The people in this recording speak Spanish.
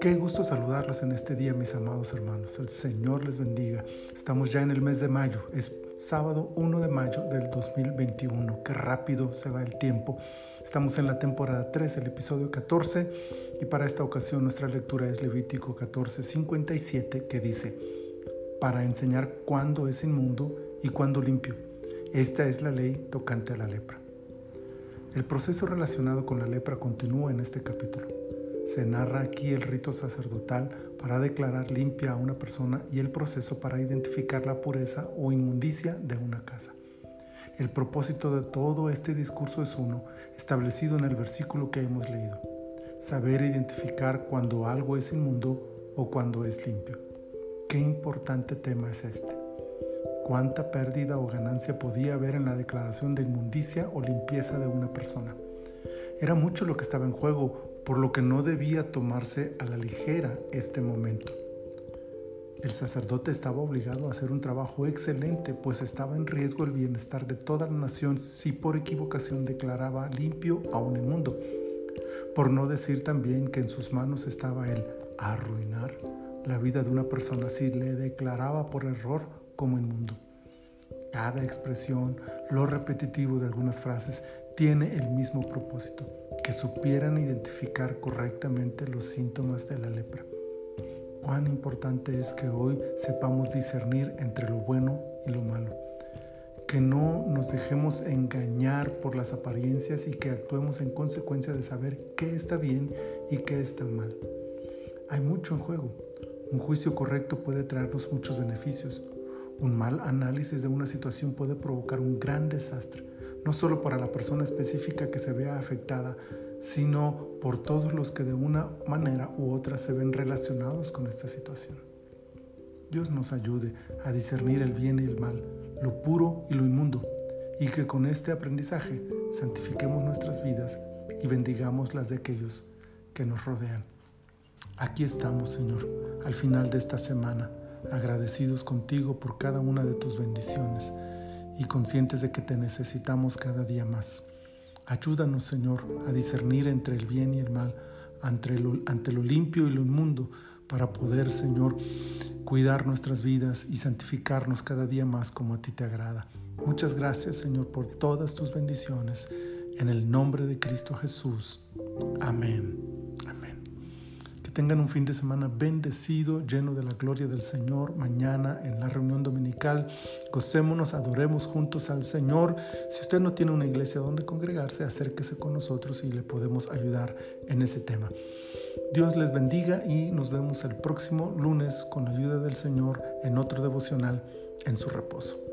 Qué gusto saludarlos en este día, mis amados hermanos. El Señor les bendiga. Estamos ya en el mes de mayo. Es sábado 1 de mayo del 2021. Qué rápido se va el tiempo. Estamos en la temporada 3, el episodio 14. Y para esta ocasión nuestra lectura es Levítico 14, 57, que dice, para enseñar cuándo es inmundo y cuándo limpio. Esta es la ley tocante a la lepra. El proceso relacionado con la lepra continúa en este capítulo. Se narra aquí el rito sacerdotal para declarar limpia a una persona y el proceso para identificar la pureza o inmundicia de una casa. El propósito de todo este discurso es uno, establecido en el versículo que hemos leído. Saber identificar cuando algo es inmundo o cuando es limpio. Qué importante tema es este. Cuánta pérdida o ganancia podía haber en la declaración de inmundicia o limpieza de una persona. Era mucho lo que estaba en juego por lo que no debía tomarse a la ligera este momento. El sacerdote estaba obligado a hacer un trabajo excelente, pues estaba en riesgo el bienestar de toda la nación si por equivocación declaraba limpio a un inmundo. Por no decir también que en sus manos estaba el arruinar la vida de una persona si le declaraba por error como inmundo. Cada expresión, lo repetitivo de algunas frases, tiene el mismo propósito, que supieran identificar correctamente los síntomas de la lepra. Cuán importante es que hoy sepamos discernir entre lo bueno y lo malo, que no nos dejemos engañar por las apariencias y que actuemos en consecuencia de saber qué está bien y qué está mal. Hay mucho en juego. Un juicio correcto puede traernos muchos beneficios. Un mal análisis de una situación puede provocar un gran desastre no solo para la persona específica que se vea afectada, sino por todos los que de una manera u otra se ven relacionados con esta situación. Dios nos ayude a discernir el bien y el mal, lo puro y lo inmundo, y que con este aprendizaje santifiquemos nuestras vidas y bendigamos las de aquellos que nos rodean. Aquí estamos, Señor, al final de esta semana, agradecidos contigo por cada una de tus bendiciones y conscientes de que te necesitamos cada día más. Ayúdanos, Señor, a discernir entre el bien y el mal, ante lo, lo limpio y lo inmundo, para poder, Señor, cuidar nuestras vidas y santificarnos cada día más como a ti te agrada. Muchas gracias, Señor, por todas tus bendiciones. En el nombre de Cristo Jesús. Amén tengan un fin de semana bendecido, lleno de la gloria del Señor. Mañana en la reunión dominical, gocémonos, adoremos juntos al Señor. Si usted no tiene una iglesia donde congregarse, acérquese con nosotros y le podemos ayudar en ese tema. Dios les bendiga y nos vemos el próximo lunes con la ayuda del Señor en otro devocional en su reposo.